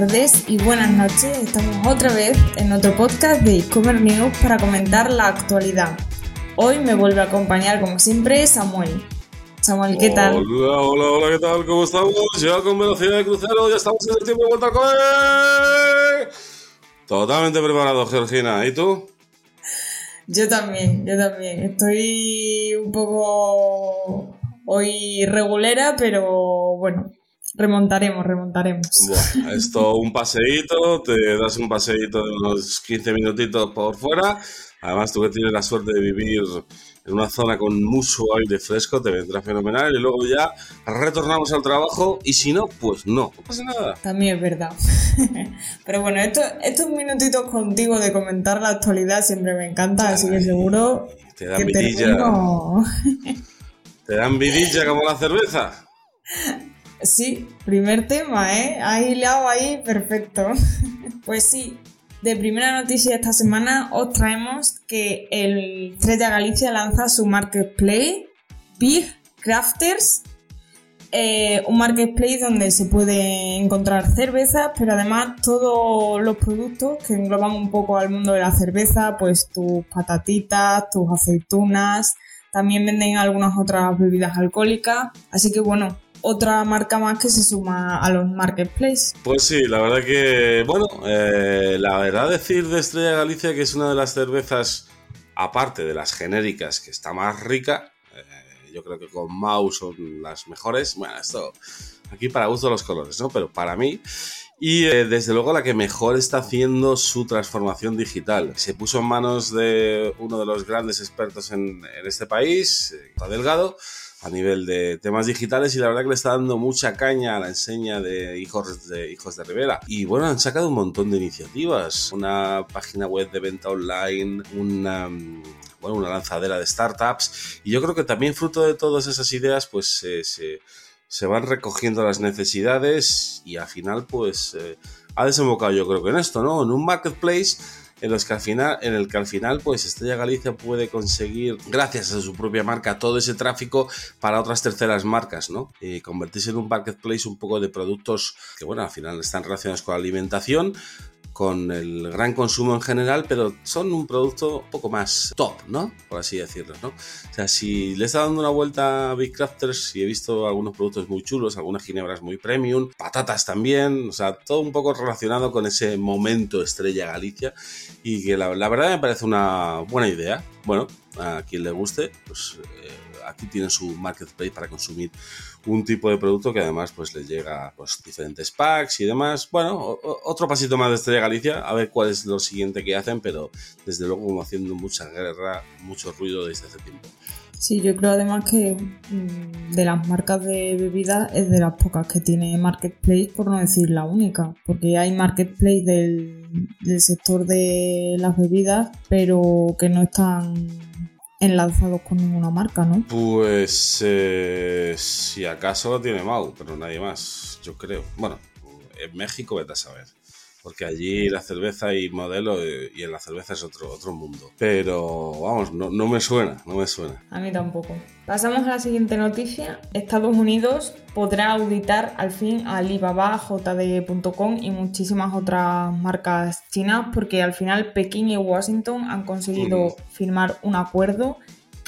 tardes y buenas noches. Estamos otra vez en otro podcast de e-commerce news para comentar la actualidad. Hoy me vuelve a acompañar, como siempre, Samuel. Samuel, ¿qué tal? Hola, hola, hola, ¿qué tal? ¿Cómo estamos? Ya con velocidad de crucero, ya estamos en el tiempo de vuelta al cole. Totalmente preparado, Georgina. ¿Y tú? Yo también, yo también. Estoy un poco hoy regulera, pero bueno, remontaremos, remontaremos. Bueno, esto un paseíto, te das un paseíto de unos 15 minutitos por fuera. Además, tú que tienes la suerte de vivir en una zona con mucho aire fresco, te vendrá fenomenal. Y luego ya retornamos al trabajo. Y si no, pues no, no pasa nada. También es verdad. Pero bueno, esto- estos minutitos contigo de comentar la actualidad siempre me encanta, así que seguro Te da que vidilla. termino... Te dan vidilla como la cerveza. Sí, primer tema, ¿eh? Has hilado ahí, perfecto. Pues sí, de primera noticia esta semana os traemos que el Estrella Galicia lanza su marketplace, Big Crafters, eh, un marketplace donde se puede encontrar cervezas, pero además todos los productos que engloban un poco al mundo de la cerveza, pues tus patatitas, tus aceitunas, también venden algunas otras bebidas alcohólicas, así que bueno, otra marca más que se suma a los marketplaces. Pues sí, la verdad que, bueno, eh, la verdad decir de Estrella Galicia que es una de las cervezas, aparte de las genéricas, que está más rica, eh, yo creo que con Mau son las mejores, bueno, esto aquí para gusto los colores, ¿no? Pero para mí, y eh, desde luego la que mejor está haciendo su transformación digital. Se puso en manos de uno de los grandes expertos en, en este país, Delgado, a nivel de temas digitales y la verdad que le está dando mucha caña a la enseña de hijos de hijos de Rivera. Y bueno, han sacado un montón de iniciativas, una página web de venta online, una mm, bueno, una lanzadera de startups y yo creo que también fruto de todas esas ideas pues se, se, se van recogiendo las necesidades y al final pues eh, ha desembocado yo creo que en esto, ¿no? En un marketplace en que al final, en el que al final, pues Estrella Galicia puede conseguir, gracias a su propia marca, todo ese tráfico para otras terceras marcas, ¿no? Y convertirse en un marketplace un poco de productos que, bueno, al final están relacionados con la alimentación, con el gran consumo en general, pero son un producto un poco más top, ¿no? Por así decirlo, ¿no? O sea, si le está dando una vuelta a Big Crafters y he visto algunos productos muy chulos, algunas ginebras muy premium, patatas también, o sea, todo un poco relacionado con ese momento estrella Galicia y que la, verdad me parece una buena idea. Bueno, a quien le guste, pues eh, aquí tiene su marketplace para consumir un tipo de producto que además pues le llega pues diferentes packs y demás. Bueno, otro pasito más de Estrella Galicia, a ver cuál es lo siguiente que hacen, pero desde luego como haciendo mucha guerra, mucho ruido desde hace tiempo. Sí, yo creo además que mm, de las marcas de bebidas es de las pocas que tiene marketplace, por no decir la única, porque hay marketplace del sector de las bebidas, pero que no están enlazados con ninguna marca, ¿no? Pues eh, si acaso lo tiene Mau, pero nadie más, yo creo. Bueno, en México vete a saber. Porque allí la cerveza y modelo eh, y en la cerveza es otro, otro mundo. Pero vamos, no, no me suena, no me suena. A mí tampoco. Pasamos a la siguiente noticia. Estados Unidos podrá auditar al fin a Alibaba, JD.com y muchísimas otras marcas chinas porque al final Pekín y Washington han conseguido firmar un acuerdo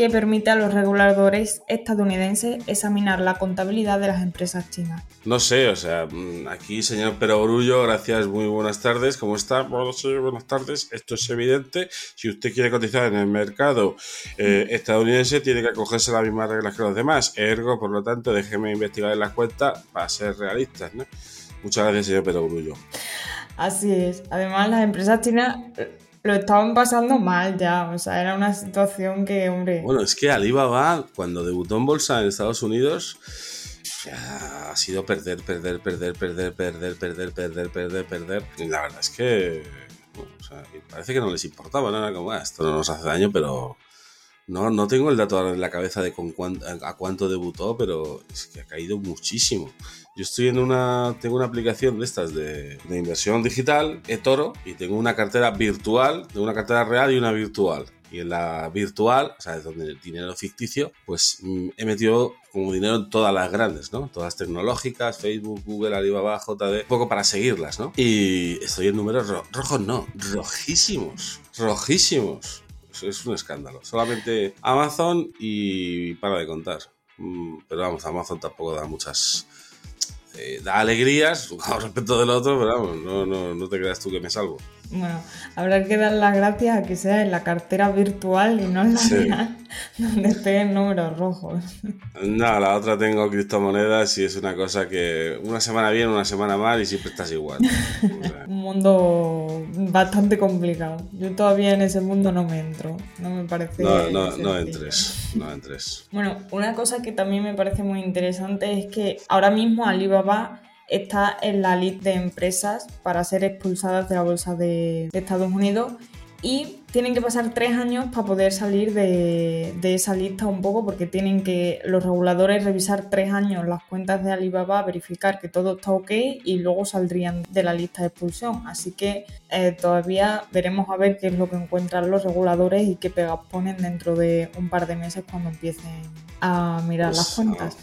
que permite a los reguladores estadounidenses examinar la contabilidad de las empresas chinas. No sé, o sea, mm, aquí, señor Perogrullo, gracias, muy buenas tardes. ¿Cómo está? Bueno, sí, buenas tardes. Esto es evidente. Si usted quiere cotizar en el mercado eh, estadounidense, tiene que acogerse a las mismas reglas que los demás. Ergo, por lo tanto, déjeme investigar en las cuentas para ser realistas, ¿no? Muchas gracias, señor Perogrullo. Así es. Además, las empresas chinas eh, lo estaban pasando mal ya. O sea, era una situación que, hombre. Bueno, es que Alibaba, cuando debutó en bolsa en Estados Unidos, ha sido perder, perder, perder, perder, perder, perder, perder, perder, perder. La verdad es que parece que no les importaba, ¿no? Era como, "Ah, esto no nos hace daño, pero no, no tengo el dato ahora en la cabeza de con cuán- a cuánto debutó, pero es que ha caído muchísimo. Yo estoy en una, tengo una aplicación de estas de, de inversión digital, eToro, y tengo una cartera virtual, tengo una cartera real y una virtual. Y en la virtual, o sea, es donde el dinero ficticio, pues mm, he metido como dinero en todas las grandes, ¿no? Todas tecnológicas, Facebook, Google, Alibaba, JD, un poco para seguirlas, ¿no? Y estoy en números ro- rojos, no, rojísimos, rojísimos. Es- un escándalo. Solamente Amazon y para de contar. Mm, Pero vamos, Amazon tampoco da muchas... eh, da alegrías respecto del otro, pero no, no, no te creas tú que me salvo. Bueno, habrá que dar las gracias a que sea en la cartera virtual y no en la Sí. real, donde estén números rojos. No, la otra tengo criptomonedas y es una cosa que una semana bien, una semana mal y siempre estás igual. O sea, Un mundo bastante complicado. Yo todavía en ese mundo no me entro. No me parece. no, no, no entres, no entres. Bueno, una cosa que también me parece muy interesante es que ahora mismo Alibaba está en la lista de empresas para ser expulsadas de la bolsa de, de Estados Unidos y tienen que pasar tres años para poder salir de, de esa lista un poco porque tienen que los reguladores revisar tres años las cuentas de Alibaba, verificar que todo está ok y luego saldrían de la lista de expulsión. Así que eh, todavía veremos a ver qué es lo que encuentran los reguladores y qué pegas ponen dentro de un par de meses cuando empiecen a mirar Pues, las cuentas.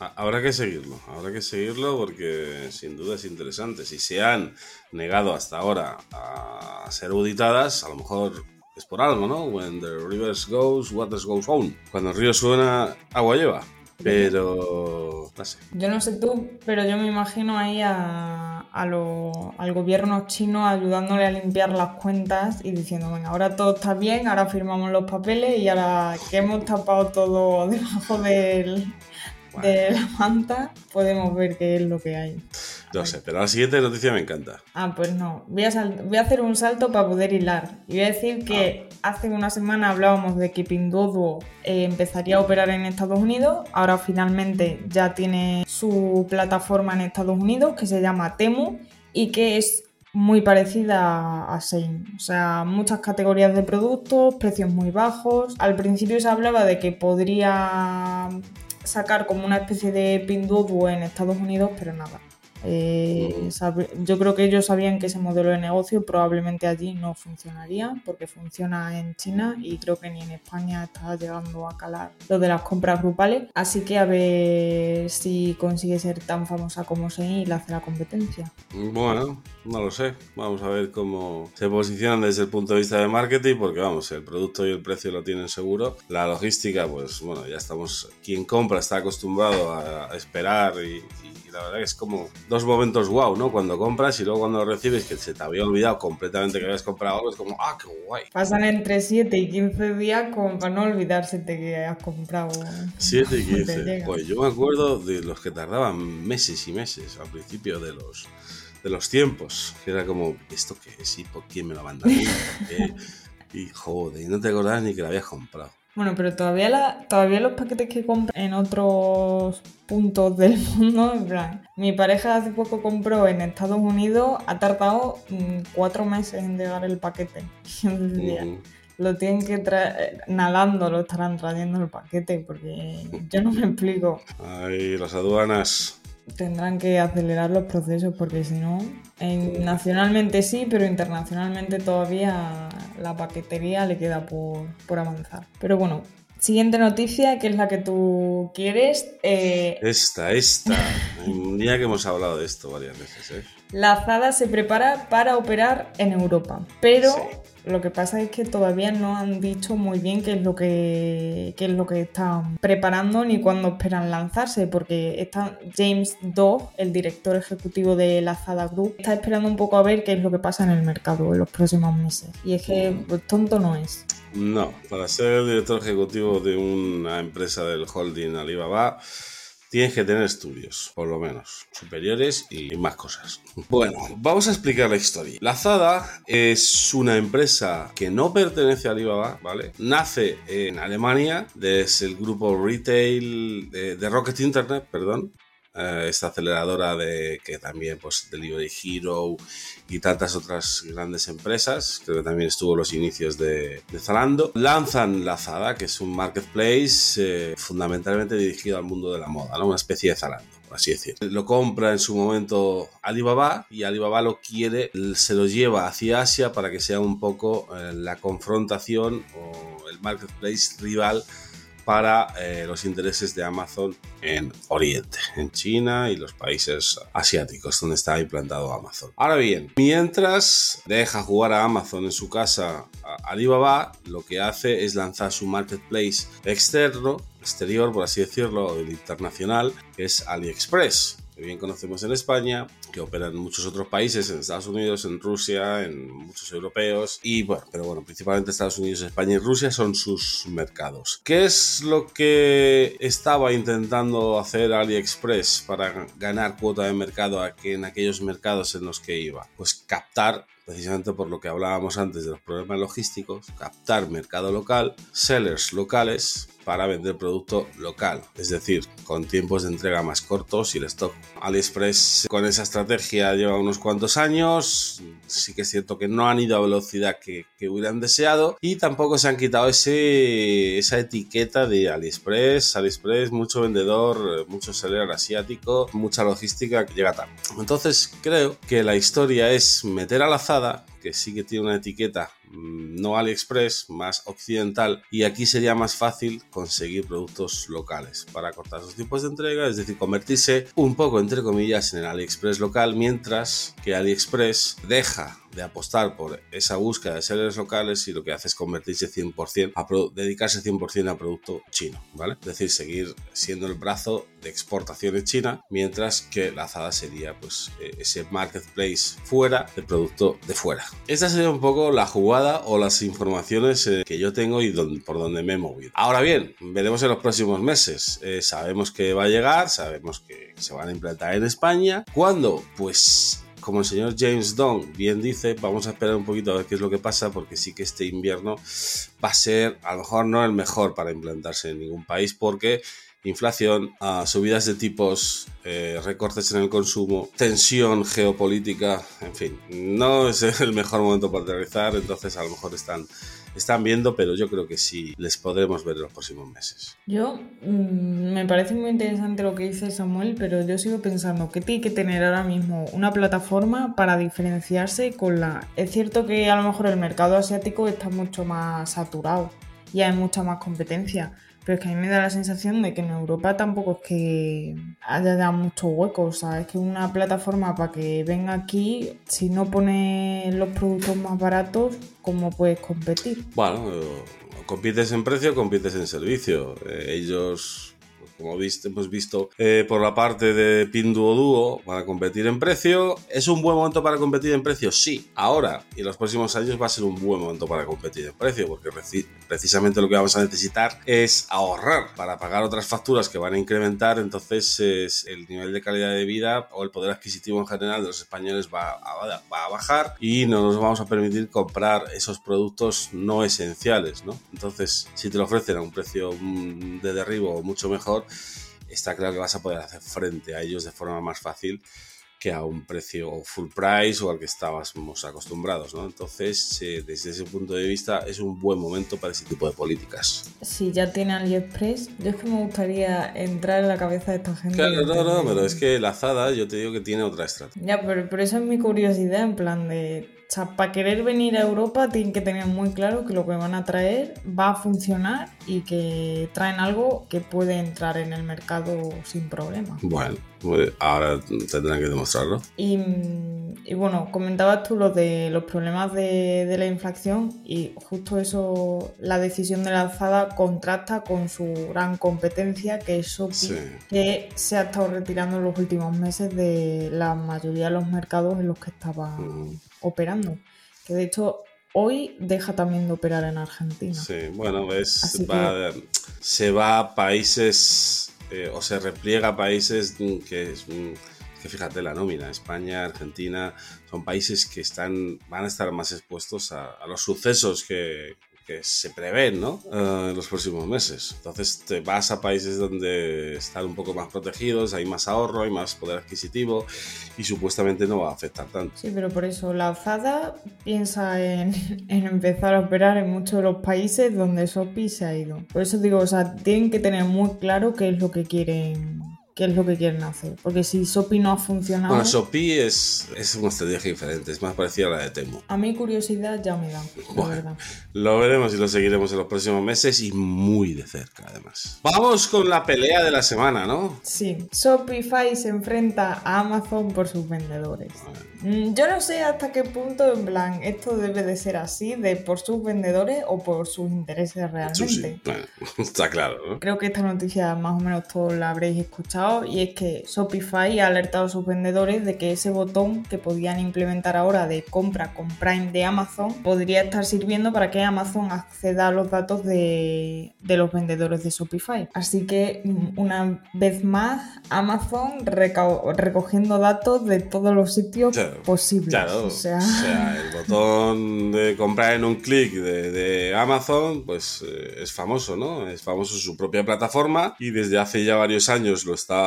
Habrá que seguirlo, habrá que seguirlo porque sin duda es interesante. Si se han negado hasta ahora a ser auditadas, a lo mejor es por algo, ¿no? When the rivers goes, waters goes on. Cuando el río suena, agua lleva. Pero, no sé. Yo no sé tú, pero yo me imagino ahí a, a lo- al gobierno chino ayudándole a limpiar las cuentas y diciendo, venga, ahora todo está bien, ahora firmamos los papeles y ahora que hemos tapado todo debajo del, de la manta, podemos ver qué es lo que hay. No sé, pero la siguiente noticia me encanta. Ah, pues no. Voy a, voy a hacer un salto para poder hilar. Y voy a decir que hace una semana hablábamos de que Pinduoduo eh, empezaría a operar en Estados Unidos. Ahora finalmente ya tiene su plataforma en Estados Unidos que se llama Temu y que es muy parecida a Shein. O sea, muchas categorías de productos, precios muy bajos. Al principio se hablaba de que podría sacar como una especie de Pinduoduo en Estados Unidos, pero nada. Eh, yo creo que ellos sabían que ese modelo de negocio probablemente allí no funcionaría porque funciona en China y creo que ni en España está llegando a calar lo de las compras grupales. Así que a ver si consigue ser tan famosa como Shein y le hace la competencia. Bueno, no lo sé. Vamos a ver cómo se posicionan desde el punto de vista de marketing, porque vamos, el producto y el precio lo tienen seguro. La logística, pues bueno, ya estamos. Quien compra está acostumbrado a esperar y, y la verdad que es como dos momentos wow, ¿no? Cuando compras y luego cuando lo recibes, que se te había olvidado completamente que habías comprado algo, es como, ah, qué guay. Pasan entre 7 y 15 días como para no olvidarse de que has comprado. 7 y Te 15. llega. Pues yo me acuerdo de los que tardaban meses y meses al principio de los de los tiempos. Que era como, ¿esto qué es? ¿Y por quién me lo qué? Y joder, y no te acordabas ni que lo habías comprado. Bueno, pero todavía, la, todavía los paquetes que compran en otros puntos del mundo, en plan, mi pareja hace poco compró en Estados Unidos, ha tardado mm, cuatro meses en llegar el paquete. Lo tienen que traer, nadando lo estarán trayendo el paquete, porque yo no me explico. Ay, las aduanas. Tendrán que acelerar los procesos porque si no, en- nacionalmente sí, pero internacionalmente todavía la paquetería le queda por, por avanzar. Pero bueno, siguiente noticia, que es la que tú quieres. eh, Esta, esta. Un día que hemos hablado de esto varias veces, ¿eh? la ZADA se prepara para operar en Europa, pero Sí. Lo que pasa es que todavía no han dicho muy bien qué es lo que, qué es lo que están preparando ni cuándo esperan lanzarse, porque está James Dove, el director ejecutivo de la ZADA Group, está esperando un poco a ver qué es lo que pasa en el mercado en los próximos meses. Y es que pues, tonto no es. No, para ser el director ejecutivo de una empresa del holding Alibaba, tienes que tener estudios, por lo menos, superiores y más cosas. Bueno, vamos a explicar la historia. La Zada es una empresa que no pertenece a Alibaba, ¿vale? Nace en Alemania, es el grupo retail de Rocket Internet, perdón. Eh, esta aceleradora de que también pues Delivery Hero y tantas otras grandes empresas, creo que también estuvo los inicios de, Zalando, lanzan Lazada, que es un marketplace eh, fundamentalmente dirigido al mundo de la moda, una especie de Zalando por así decir. Lo compra en su momento Alibaba y Alibaba lo quiere, se lo lleva hacia Asia para que sea un poco eh, la confrontación o el marketplace rival para eh, los intereses de Amazon en Oriente, en China y los países asiáticos donde está implantado Amazon. Ahora bien, mientras deja jugar a Amazon en su casa Alibaba, lo que hace es lanzar su marketplace externo, exterior, por así decirlo, el internacional, que es AliExpress que bien conocemos en España, que opera en muchos otros países, en Estados Unidos, en Rusia, en muchos europeos, y bueno, pero bueno, principalmente Estados Unidos, España y Rusia son sus mercados. ¿Qué es lo que estaba intentando hacer AliExpress para ganar cuota de mercado en aquellos mercados en los que iba? Pues captar precisamente por lo que hablábamos antes de los problemas logísticos, captar mercado local, sellers locales para vender producto local, es decir, con tiempos de entrega más cortos y el stock. AliExpress con esa estrategia lleva unos cuantos años, sí que es cierto que no han ido a velocidad que, que hubieran deseado y tampoco se han quitado ese, esa etiqueta de AliExpress, AliExpress, mucho vendedor, mucho seller asiático, mucha logística que llega tarde. Entonces creo que la historia es meter a la azada que sí que tiene una etiqueta mm, no AliExpress, más occidental, y aquí sería más fácil conseguir productos locales para cortar sus tiempos de entrega, es decir, convertirse un poco, entre comillas, en el AliExpress local, mientras que AliExpress deja de apostar por esa búsqueda de sellers locales y lo que hace es convertirse 100% a dedicarse 100% a producto chino, ¿vale? Es decir, seguir siendo el brazo de exportaciones china, mientras que la Zada sería pues eh, ese marketplace fuera del producto de fuera. Esta sería un poco la jugada o las informaciones eh, que yo tengo y por donde me he movido. Ahora bien, veremos en los próximos meses. Eh, sabemos que va a llegar, sabemos que se van a implantar en España. ¿Cuándo? Pues como el señor James Dunn bien dice, vamos a esperar un poquito a ver qué es lo que pasa, porque sí que este invierno va a ser a lo mejor no el mejor para implantarse en ningún país, porque inflación, ah, subidas de tipos, eh, recortes en el consumo, tensión geopolítica, en fin, no es el mejor momento para aterrizar, entonces a lo mejor están están viendo, pero yo creo que sí les podremos ver en los próximos meses. Yo mm, me parece muy interesante lo que dice Samuel, pero yo sigo pensando que tiene que tener ahora mismo una plataforma para diferenciarse con la... Es cierto que a lo mejor el mercado asiático está mucho más saturado y hay mucha más competencia, pero es que a mí me da la sensación de que en Europa tampoco es que haya ya mucho hueco. O sea, es que una plataforma para que venga aquí, si no pone los productos más baratos, ¿cómo puedes competir? Bueno, compites en precio, compites en servicio. Eh, ellos como viste, hemos visto eh, por la parte de Pinduoduo para competir en precio. ¿Es un buen momento para competir en precio? Sí, ahora y en los próximos años va a ser un buen momento para competir en precio, porque precisamente lo que vamos a necesitar es ahorrar para pagar otras facturas que van a incrementar, entonces es el nivel de calidad de vida o el poder adquisitivo en general de los españoles va a, va a bajar y no nos vamos a permitir comprar esos productos no esenciales, ¿no? Entonces, si te lo ofrecen a un precio mm, de derribo mucho mejor, está claro que vas a poder hacer frente a ellos de forma más fácil que a un precio full price o al que estábamos acostumbrados, ¿no? Entonces, eh, desde ese punto de vista, es un buen momento para ese tipo de políticas. Si ya tiene AliExpress, yo es que me gustaría entrar en la cabeza de esta gente. Claro, no, no, pero es que la Zada, yo te digo que tiene otra estrategia. Ya, pero, pero eso es mi curiosidad, en plan de o sea, para querer venir a Europa tienen que tener muy claro que lo que van a traer va a funcionar y que traen algo que puede entrar en el mercado sin problema. Bueno, pues ahora tendrán que demostrarlo. Y, y bueno, comentabas tú lo de los problemas de, de, la inflación y justo eso, la decisión de la alzada contrasta con su gran competencia que es Shopee, que se ha estado retirando en los últimos meses de la mayoría de los mercados en los que estaba... operando. Que de hecho hoy deja también de operar en Argentina. Sí, bueno, es, va, se va a países eh, o se repliega a países que es que fíjate la nómina, España, Argentina, son países que están, van a estar más expuestos a, los sucesos que, que se prevén, ¿no? Eh, en los próximos meses. Entonces te vas a países donde están un poco más protegidos, hay más ahorro, hay más poder adquisitivo y supuestamente no va a afectar tanto. Sí, pero por eso la FADA piensa en, en empezar a operar en muchos de los países donde Sopi se ha ido. Por eso digo, o sea, tienen que tener muy claro qué es lo que quieren qué es lo que quieren hacer. Porque si Sopi no ha funcionado, Bueno, Shopee es, es una estrategia diferente, es más parecida a la de Temu. a mí curiosidad ya me da, la Bueno. verdad. Lo veremos y lo seguiremos en los próximos meses y muy de cerca, además. Vamos con la pelea de la semana, ¿no? Sí, Shopify se enfrenta a Amazon por sus vendedores. Mm, Yo no sé hasta qué punto, en plan, esto debe de ser así, de por sus vendedores o por sus intereses realmente. Bueno, está claro, ¿no? Creo que esta noticia más o menos todos la habréis escuchado y es que Shopify ha alertado a sus vendedores de que ese botón que podían implementar ahora de compra con Prime de Amazon podría estar sirviendo para que Amazon acceda a los datos de, de los vendedores de Shopify. Así que mm, una vez más Amazon recogiendo datos de todos los sitios Claro, posibles. Claro, O sea, el botón de comprar en un clic de, de Amazon, pues eh, es famoso, ¿no? Es famoso en su propia plataforma y desde hace ya varios años lo está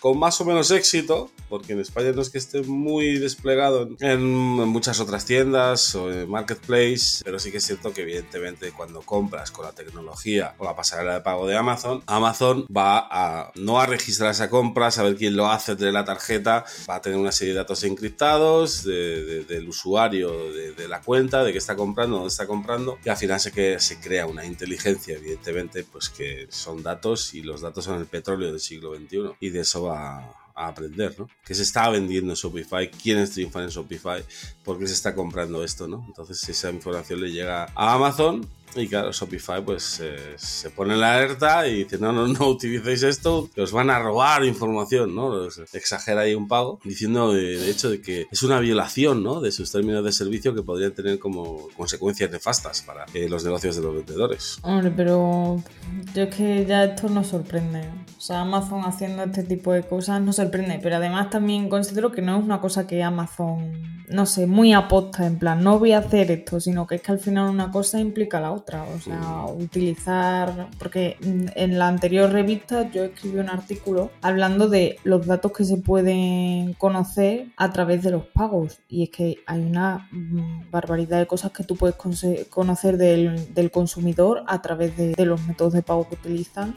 con más o menos éxito, porque en España no es que esté muy desplegado en, en muchas otras tiendas o en Marketplace, pero sí que es cierto que evidentemente cuando compras con la tecnología o la pasarela de pago de Amazon, Amazon va a no a registrar esa compra, saber quién lo hace, tener la tarjeta, va a tener una serie de datos encriptados de- de- del usuario, de, de la cuenta, de qué está comprando, dónde está comprando, y al final se, que, se crea una inteligencia, evidentemente, pues que son datos y los datos son el petróleo del siglo XXI, y de eso va a aprender, ¿no? ¿Qué se está vendiendo en Shopify? ¿Quiénes triunfan en Shopify? ¿Por qué se está comprando esto, no? Entonces esa información le llega a Amazon y claro, Shopify pues eh, se pone la alerta y dice, no, no, no utilicéis esto, os van a robar información, ¿no? Exagera ahí un pago, diciendo de, de hecho de que es una violación, ¿no? De sus términos de servicio que podrían tener como consecuencias nefastas para eh, los negocios de los vendedores. Hombre, pero yo es que ya esto nos sorprende. O sea, Amazon haciendo este tipo de cosas nos sorprende, pero además también considero que no es una cosa que Amazon, no sé, muy aposta, en plan, no voy a hacer esto, sino que es que al final una cosa implica la otra. O sea, utilizar, porque en la anterior revista yo escribí un artículo hablando de los datos que se pueden conocer a través de los pagos. Y es que hay una mm, barbaridad de cosas que tú puedes conocer del, del consumidor a través de, de los métodos de pago que utilizan.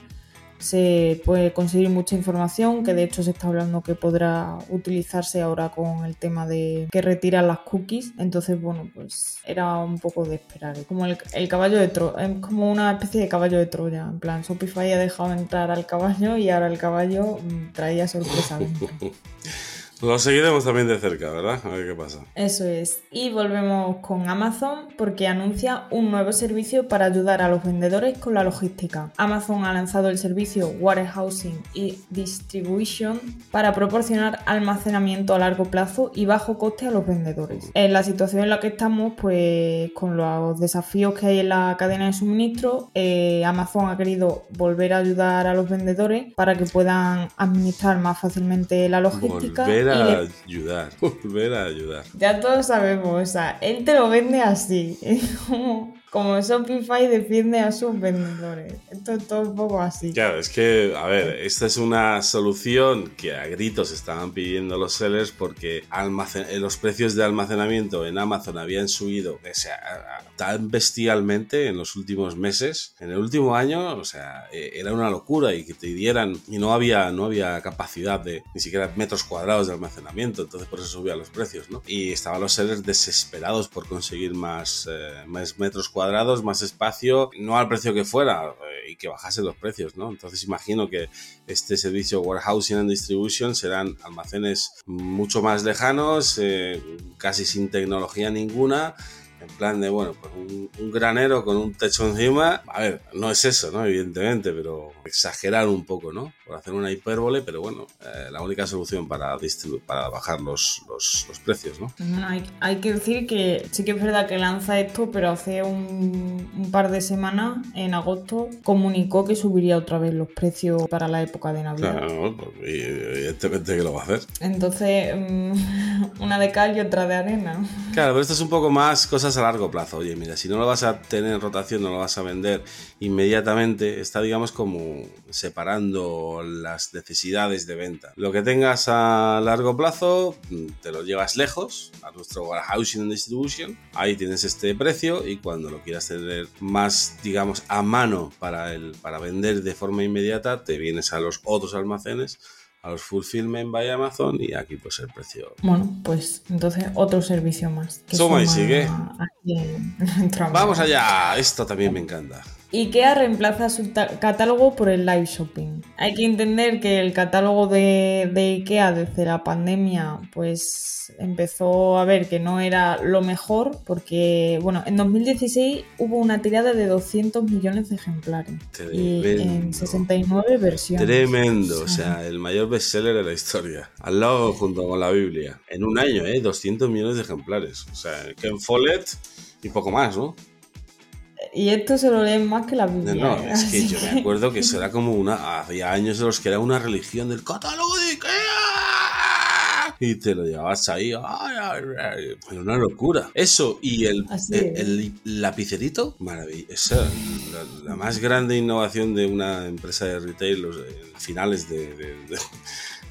Se puede conseguir mucha información, que de hecho se está hablando que podrá utilizarse ahora con el tema de que retiran las cookies. Entonces, bueno, pues era un poco de esperar. Como el, caballo de Troya, es como una especie de caballo de Troya. En plan, Shopify ha dejado entrar al caballo y ahora el caballo mm, traía sorpresa. Lo seguiremos también de cerca, ¿verdad? A ver qué pasa. Eso es. Y volvemos con Amazon porque anuncia un nuevo servicio para ayudar a los vendedores con la logística. Amazon ha lanzado el servicio Warehousing y Distribution para proporcionar almacenamiento a largo plazo y bajo coste a los vendedores. En la situación en la que estamos, pues con los desafíos que hay en la cadena de suministro, eh, Amazon ha querido volver a ayudar a los vendedores para que puedan administrar más fácilmente la logística. Volver y a le- ayudar, volver a ayudar. ya todos sabemos, o sea, él te lo vende así. Es como, como Shopify defiende a sus vendedores. Esto es todo un poco así. Claro, es que, a ver, esta es una solución que a gritos estaban pidiendo los sellers porque almacen- eh, los precios de almacenamiento en Amazon habían subido o sea, tan bestialmente en los últimos meses. En el último año, o sea, eh, era una locura y que te dieran y no había, no había capacidad de ni siquiera metros cuadrados de almacenamiento, entonces por eso subían los precios, ¿no? Y estaban los sellers desesperados por conseguir más, eh, más metros cuadrados, más espacio, no al precio que fuera eh, y que bajasen los precios, ¿no? Entonces imagino que este servicio Warehousing and Distribution serán almacenes mucho más lejanos, eh, casi sin tecnología ninguna. En plan de, bueno, pues un, un granero con un techo encima. A ver, no es eso, ¿no? Evidentemente, pero exagerar un poco, ¿no? Por hacer una hipérbole, pero bueno, eh, la única solución para, para bajar los, los, los precios, ¿no? Bueno, hay, hay que decir que sí que es verdad que lanza esto, pero hace un, un par de semanas, en agosto, comunicó que subiría otra vez los precios para la época de Navidad. Claro, pues, evidentemente que lo va a hacer. Entonces, mm, una de cal y otra de arena. Claro, pero esto es un poco más cosas a largo plazo. Oye, mira, si no lo vas a tener en rotación, no lo vas a vender inmediatamente, está, digamos, como separando las necesidades de venta. Lo que tengas a largo plazo, te lo llevas lejos a nuestro warehousing and distribution. Ahí tienes este precio y cuando lo quieras tener más, digamos, a mano para, el, para vender de forma inmediata, te vienes a los otros almacenes a los fulfillment by Amazon y aquí pues el precio. Bueno, pues entonces otro servicio más. que Suma y suma sigue. en nuestro Vamos allá, esto también me encanta. IKEA reemplaza su catálogo por el live shopping. Hay que entender que el catálogo de, de IKEA desde la pandemia pues empezó a ver que no era lo mejor porque, bueno, en 2016 hubo una tirada de 200 millones de ejemplares y en Tremendo. 69 versiones. Tremendo, o sea, el mayor bestseller de la historia. Al lado junto con la Biblia. En un año, ¿eh? 200 millones de ejemplares. O sea, Ken Follett y poco más, ¿no? Y esto se lo leen más que la No, Biblia. no, ¿eh? es que yo me acuerdo que eso era como una. Había años en los que era una religión del catálogo de Ikea. Y te lo llevabas ahí. Era una locura. Eso y el, el, el lapicerito, maravilla. Esa, la, la más grande innovación de una empresa de retail los, en finales de- de- de-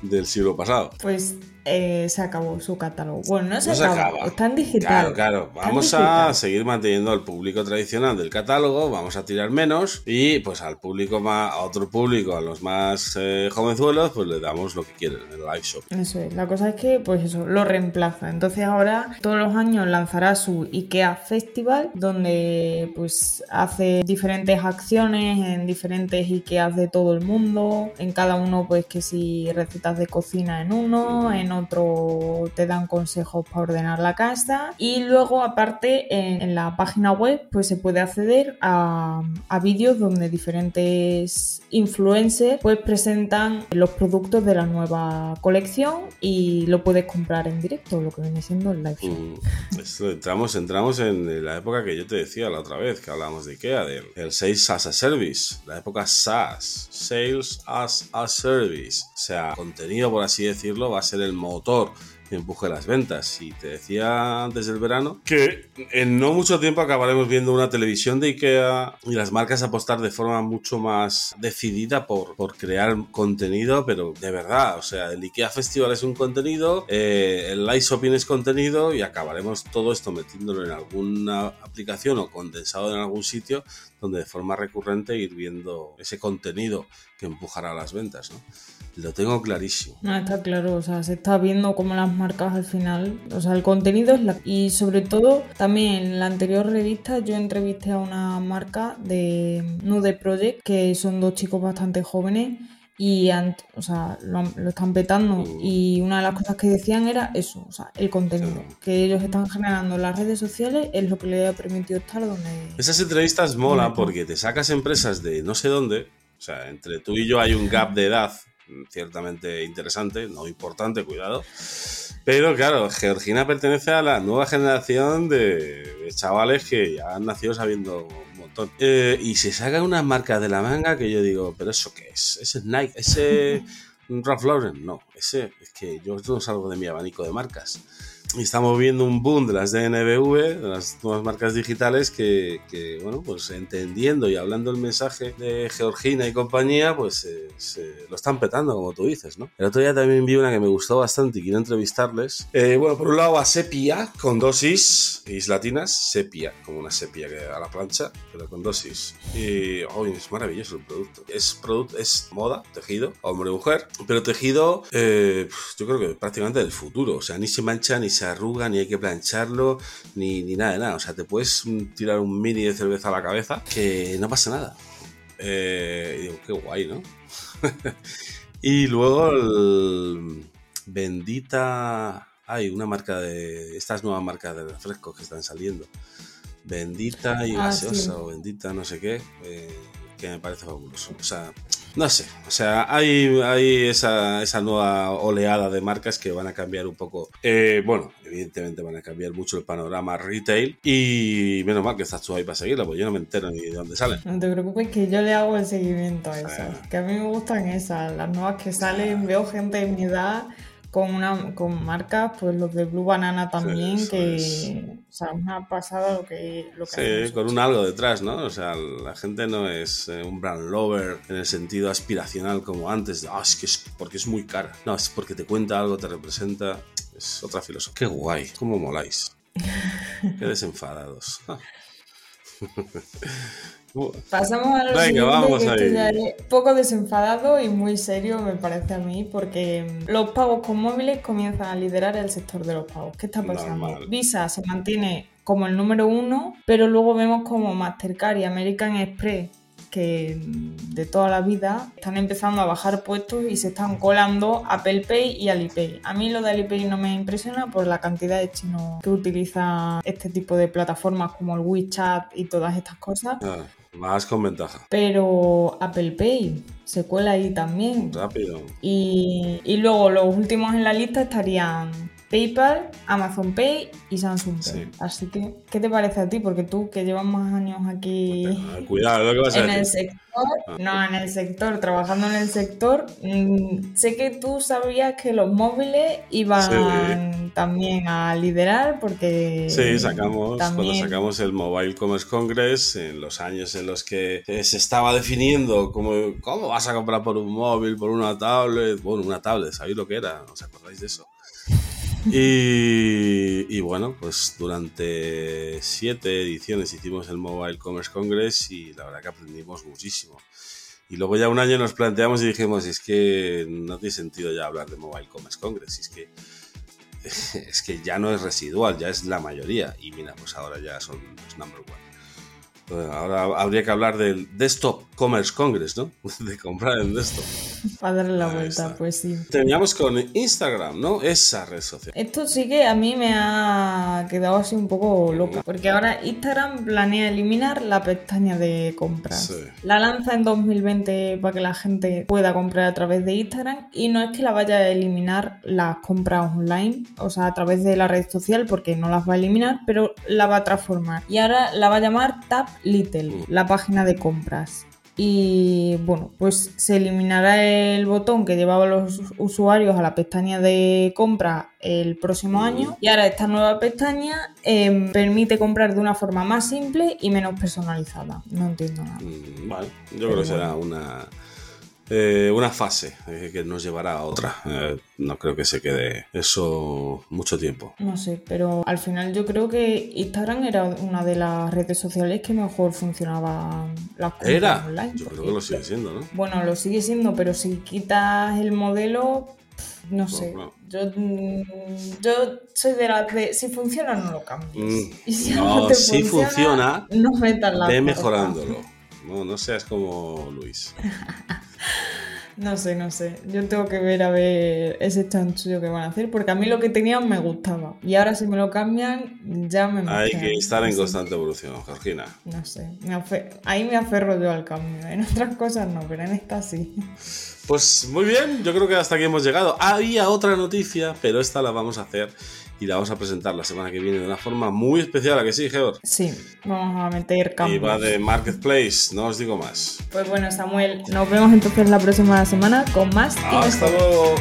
del siglo pasado. Pues eh, se acabó su catálogo. Bueno, no se, No se acaba, acaba. está en digital. Claro, claro. Vamos a seguir manteniendo al público tradicional del catálogo, vamos a tirar menos y pues al público más, a otro público, a los más eh, jovenzuelos, pues le damos lo que quieren en el live shop. Eso es, la cosa es que, pues eso, lo reemplaza. Entonces ahora todos los años lanzará su IKEA Festival, donde pues hace diferentes acciones en diferentes IKEAs de todo el mundo. En cada uno, pues que si recetas de cocina en uno, en otro te dan consejos para ordenar la casa. Y luego, aparte, en, en la página web, pues se puede acceder a, a vídeos donde diferentes influencers pues presentan los productos de la nueva colección y lo puedes comprar en directo, lo que viene siendo el live. Mm, esto entramos, entramos en la época que yo te decía la otra vez que hablábamos de IKEA, del el Sales as a Service, la época SaaS, Sales as a Service. O sea, contenido, por así decirlo, va a ser el motor que empuje las ventas. Y te decía antes del verano que en no mucho tiempo acabaremos viendo una televisión de IKEA y las marcas apostar de forma mucho más decidida por, por crear contenido, pero de verdad, o sea, el IKEA Festival es un contenido, eh, el Live Shopping es contenido y acabaremos todo esto metiéndolo en alguna aplicación o condensado en algún sitio donde de forma recurrente ir viendo ese contenido que empujará las ventas, ¿no? Lo tengo clarísimo. No, está claro, o sea, se está viendo cómo las marcas al final, o sea, el contenido es la... Y sobre todo, también en la anterior revista yo entrevisté a una marca de Nude Project, que son dos chicos bastante jóvenes y han- o sea, lo, están petando. Mm. Y una de las cosas que decían era eso, o sea, el contenido Sí. que ellos están generando en las redes sociales es lo que les ha permitido estar donde... Esas entrevistas molan Ujú. porque te sacas empresas de no sé dónde, o sea, entre tú y yo hay un gap de edad ciertamente interesante, no importante, cuidado. Pero claro, Georgina pertenece a la nueva generación de, chavales que ya han nacido sabiendo un montón. Eh, y se saca una marca de la manga que yo digo, ¿pero eso qué es? ¿Ese es Nike? ¿Ese Ralph Lauren? No, ese es que yo no salgo de mi abanico de marcas. Y estamos viendo un boom de las DNBV, de las nuevas marcas digitales, que, que, bueno, pues entendiendo y hablando el mensaje de Georgina y compañía, pues eh, se lo están petando, como tú dices, ¿no? El otro día también vi una que me gustó bastante y quiero entrevistarles. Eh, bueno, por un lado a Sepia, con dosis, is latinas, Sepia, como una sepia que a la plancha, pero con dosis. Y, oh, es maravilloso el producto. Es, producto, es moda, tejido, hombre-mujer, pero tejido, eh, yo creo que prácticamente del futuro. O sea, ni se mancha, ni se arruga, ni hay que plancharlo, ni, ni nada de nada. O sea, te puedes tirar un mini de cerveza a la cabeza que no pasa nada. Eh, y digo, qué guay, ¿no? y luego el Bendita... Hay una marca de... Estas nuevas marcas de refrescos que están saliendo. Bendita y Ah, gaseosa sí. o bendita no sé qué. eh, que me parece fabuloso. O sea, no sé. O sea, hay, hay esa, esa nueva oleada de marcas que van a cambiar un poco. eh, bueno, evidentemente van a cambiar mucho el panorama retail. Y menos mal que estás tú ahí para seguirla, porque yo no me entero ni de dónde salen. No te preocupes que yo le hago el seguimiento a esas. Ah. Que a mí me gustan esas, las nuevas que salen. Veo gente de mi edad con una con marcas, pues los de Blue Banana también, que es. o sea, una pasada lo que, lo que Sí, con un algo detrás, ¿no? O sea, la gente no es eh, un brand lover en el sentido aspiracional como antes. de, Ah, es que es porque es muy cara. No, es porque te cuenta algo, te representa. Es otra filosofía. Qué guay, cómo moláis. Qué desenfadados. Pasamos a lo Venga, siguiente, vamos que esto ahí. ya es poco desenfadado y muy serio me parece a mí, porque los pagos con móviles comienzan a liderar el sector de los pagos. ¿Qué está pasando? Normal. Visa se mantiene como el número uno, pero luego vemos como Mastercard y American Express que de toda la vida están empezando a bajar puestos y se están colando Apple Pay y Alipay. A mí lo de Alipay no me impresiona por la cantidad de chinos que utilizan este tipo de plataformas como el WeChat y todas estas cosas. Ah, más con ventaja. Pero Apple Pay se cuela ahí también. Rápido. Y, y luego los últimos en la lista estarían PayPal, Amazon Pay y Samsung Pay. Sí. Así que, ¿qué te parece a ti? Porque tú que llevas más años aquí Ah, Cuidado, lo que vas a en el sector, no en el sector, trabajando en el sector, mm, sé que tú sabías que los móviles iban también a liderar porque Sí, sacamos, cuando sacamos el Mobile Commerce Congress, en los años en los que eh, se estaba definiendo como, ¿cómo vas a comprar por un móvil, por una tablet? Bueno, una tablet, ¿sabéis lo que era? ¿Os acordáis de eso? Y, bueno, pues durante siete ediciones hicimos el Mobile Commerce Congress y la verdad que aprendimos muchísimo. Y luego ya un año nos planteamos y dijimos, es que no tiene sentido ya hablar de Mobile Commerce Congress, es que es que ya no es residual, ya es la mayoría. Y mira, pues ahora ya son los number one. Ahora habría que hablar del Desktop Commerce Congress, ¿no? De comprar en desktop. para darle la Ahí vuelta, está. pues sí. Terminamos con Instagram, ¿no? Esa red social. Esto sí que a mí me ha quedado así un poco loca, porque ahora Instagram planea eliminar la pestaña de compras. Sí. La lanza en 2020 para que la gente pueda comprar a través de Instagram y no es que la vaya a eliminar las compras online, o sea, a través de la red social, porque no las va a eliminar, pero la va a transformar. Y ahora la va a llamar Tap Little, Mm. la página de compras. Y bueno, pues se eliminará el botón que llevaba los usuarios a la pestaña de compra el próximo año. Y ahora esta nueva pestaña em, permite comprar de una forma más simple y menos personalizada. No entiendo nada. Mm, Vale, yo creo que será una, eh, una fase eh, que nos llevará a otra. Eh, no creo que se quede eso mucho tiempo. No sé, pero al final yo creo que Instagram era una de las redes sociales que mejor funcionaban las compras Era, online. yo creo que lo sigue siendo, ¿no? Bueno, lo sigue siendo, pero si quitas el modelo, no sé. Yo, mm, yo soy de las de si funciona no lo cambies. Mm, Y si no, te si funciona, no metas la Ve mejorándolo. No, no seas como Luis. No sé, no sé. Yo tengo que ver a ver ese chanchullo que van a hacer, porque a mí lo que tenían me gustaba. Y ahora si me lo cambian, ya me Hay que estar en No sé. constante evolución, Georgina. No sé, me ahí me aferro yo al cambio. En otras cosas no, pero en esta sí. Pues muy bien, yo creo que hasta aquí hemos llegado. Había otra noticia, pero esta la vamos a hacer y la vamos a presentar la semana que viene de una forma muy especial, ¿a que sí, Georg? Sí, vamos a meter Y cambios. va de Marketplace, no os digo más. Pues bueno, Samuel, nos vemos entonces la próxima semana con más y Hasta luego.